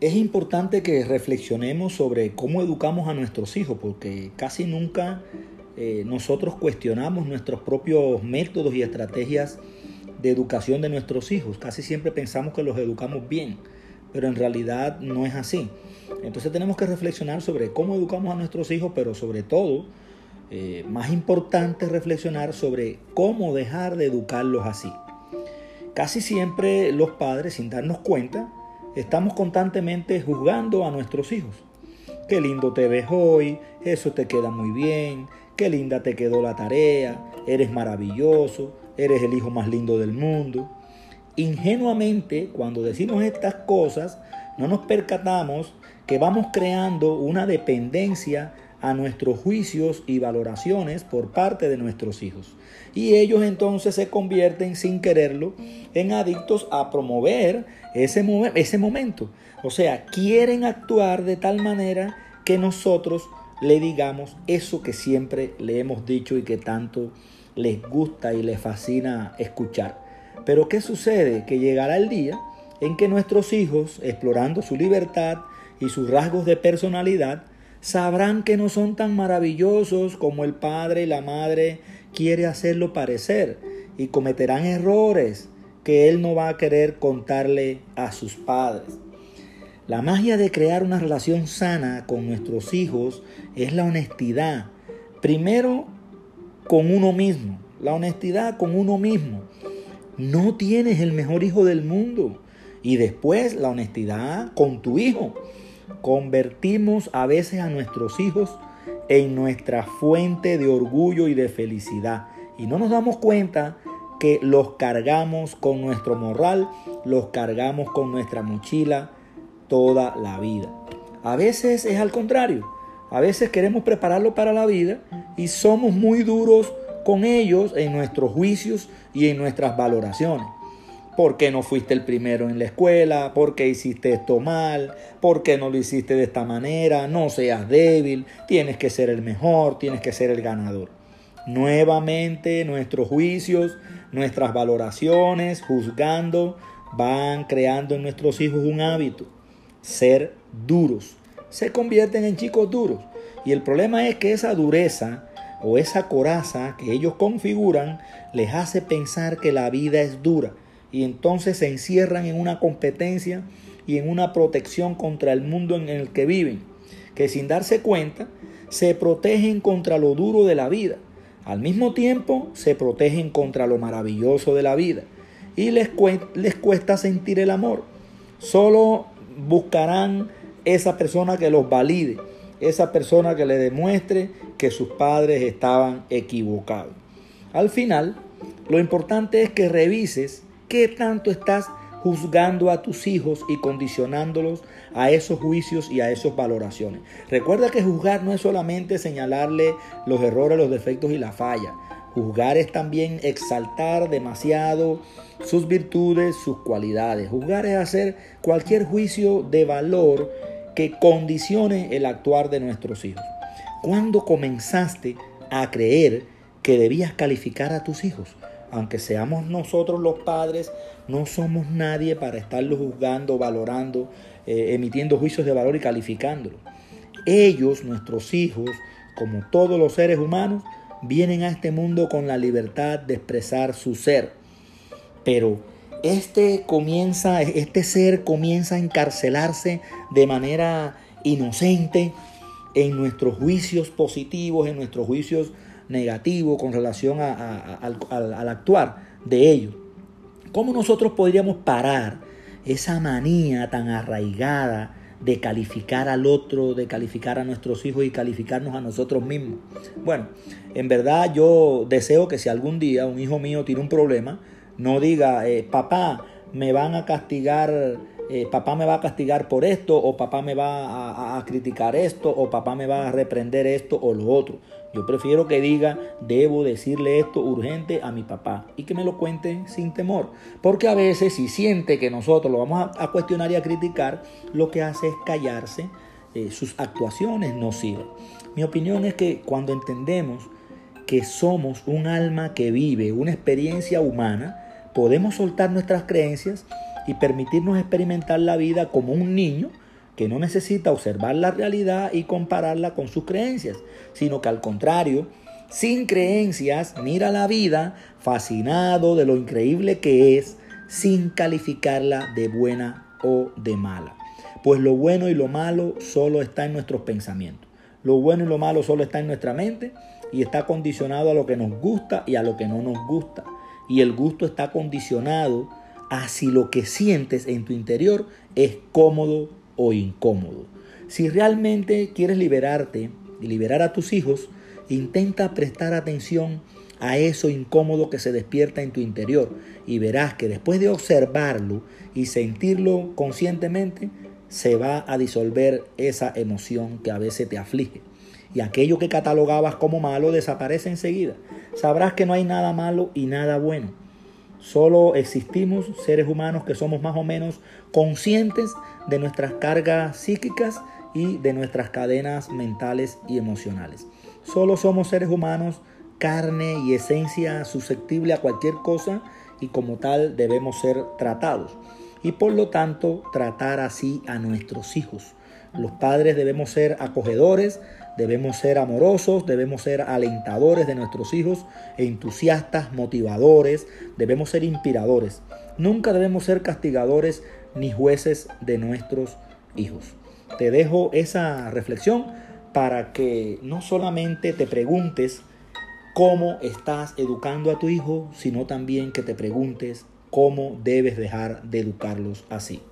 Es importante que reflexionemos sobre cómo educamos a nuestros hijos, porque casi nunca eh, nosotros cuestionamos nuestros propios métodos y estrategias de educación de nuestros hijos. Casi siempre pensamos que los educamos bien, pero en realidad no es así. Entonces tenemos que reflexionar sobre cómo educamos a nuestros hijos, pero sobre todo, eh, más importante, reflexionar sobre cómo dejar de educarlos así. Casi siempre los padres, sin darnos cuenta, estamos constantemente juzgando a nuestros hijos. Qué lindo te ves hoy, eso te queda muy bien, qué linda te quedó la tarea, eres maravilloso, eres el hijo más lindo del mundo. Ingenuamente, cuando decimos estas cosas, no nos percatamos que vamos creando una dependencia a nuestros juicios y valoraciones por parte de nuestros hijos. Y ellos entonces se convierten sin quererlo en adictos a promover ese, ese momento. O sea, quieren actuar de tal manera que nosotros le digamos eso que siempre le hemos dicho y que tanto les gusta y les fascina escuchar. Pero ¿qué sucede? Que llegará el día en que nuestros hijos, explorando su libertad y sus rasgos de personalidad, sabrán que no son tan maravillosos como el padre y la madre quiere hacerlo parecer y cometerán errores que él no va a querer contarle a sus padres. La magia de crear una relación sana con nuestros hijos es la honestidad. Primero con uno mismo, la honestidad con uno mismo. No tienes el mejor hijo del mundo. Y después la honestidad con tu hijo. Convertimos a veces a nuestros hijos en nuestra fuente de orgullo y de felicidad. Y no nos damos cuenta que los cargamos con nuestro morral, los cargamos con nuestra mochila toda la vida. A veces es al contrario. A veces queremos prepararlo para la vida y somos muy duros con ellos en nuestros juicios y en nuestras valoraciones. ¿Por qué no fuiste el primero en la escuela? ¿Por qué hiciste esto mal? ¿Por qué no lo hiciste de esta manera? No seas débil, tienes que ser el mejor, tienes que ser el ganador. Nuevamente nuestros juicios, nuestras valoraciones, juzgando, van creando en nuestros hijos un hábito, ser duros. Se convierten en chicos duros. Y el problema es que esa dureza o esa coraza que ellos configuran les hace pensar que la vida es dura y entonces se encierran en una competencia y en una protección contra el mundo en el que viven, que sin darse cuenta se protegen contra lo duro de la vida. Al mismo tiempo se protegen contra lo maravilloso de la vida y les, cuesta sentir el amor. Solo buscarán esa persona que los valide, esa persona que le demuestre que sus padres estaban equivocados. Al final, lo importante es que revises ¿Qué tanto estás juzgando a tus hijos y condicionándolos a esos juicios y a esas valoraciones? Recuerda que juzgar no es solamente señalarle los errores, los defectos y la falla. Juzgar es también exaltar demasiado sus virtudes, sus cualidades. Juzgar es hacer cualquier juicio de valor que condicione el actuar de nuestros hijos. ¿Cuándo comenzaste a creer que debías calificar a tus hijos? Aunque seamos nosotros los padres, no somos nadie para estarlo juzgando, valorando, eh, emitiendo juicios de valor y calificándolo. Ellos, nuestros hijos, como todos los seres humanos, vienen a este mundo con la libertad de expresar su ser. Pero este comienza, este ser comienza a encarcelarse de manera inocente en nuestros juicios positivos, en nuestros juicios negativo con relación al, actuar de ellos. ¿Cómo nosotros podríamos parar esa manía tan arraigada de calificar al otro, de calificar a nuestros hijos y calificarnos a nosotros mismos? Bueno, en verdad yo deseo que si algún día un hijo mío tiene un problema, no diga, eh, papá, me van a castigar eh, papá me va a castigar por esto, o papá me va a, criticar esto, o papá me va a reprender esto o lo otro. Yo prefiero que diga, debo decirle esto urgente a mi papá y que me lo cuente sin temor. Porque a veces si siente que nosotros lo vamos a, cuestionar y a criticar, lo que hace es callarse, eh, sus actuaciones no sirven. Mi opinión es que cuando entendemos que somos un alma que vive una experiencia humana, podemos soltar nuestras creencias y permitirnos experimentar la vida como un niño que no necesita observar la realidad y compararla con sus creencias, sino que al contrario, sin creencias, mira la vida fascinado de lo increíble que es, sin calificarla de buena o de mala. Pues lo bueno y lo malo solo está en nuestros pensamientos. Lo bueno y lo malo solo está en nuestra mente y está condicionado a lo que nos gusta y a lo que no nos gusta. Y el gusto está condicionado a si lo que sientes en tu interior es cómodo o incómodo. Si realmente quieres liberarte y liberar a tus hijos, intenta prestar atención a eso incómodo que se despierta en tu interior y verás que después de observarlo y sentirlo conscientemente, se va a disolver esa emoción que a veces te aflige. Y aquello que catalogabas como malo desaparece enseguida. Sabrás que no hay nada malo y nada bueno. Solo existimos seres humanos que somos más o menos conscientes de nuestras cargas psíquicas y de nuestras cadenas mentales y emocionales. Solo somos seres humanos, carne y esencia susceptible a cualquier cosa y como tal debemos ser tratados. Y por lo tanto tratar así a nuestros hijos. Los padres debemos ser acogedores, debemos ser amorosos, debemos ser alentadores de nuestros hijos, entusiastas, motivadores, debemos ser inspiradores. Nunca debemos ser castigadores ni jueces de nuestros hijos. Te dejo esa reflexión para que no solamente te preguntes cómo estás educando a tu hijo, sino también que te preguntes cómo debes dejar de educarlos así.